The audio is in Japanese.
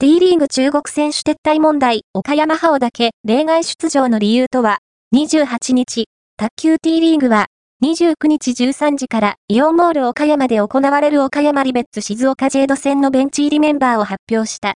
T リーグ中国選手撤退問題、岡山派をだけ例外出場の理由とは、28日、卓球 T リーグは、29日13時からイオンモール岡山で行われる岡山リベッツ静岡ジェード戦のベンチ入りメンバーを発表した。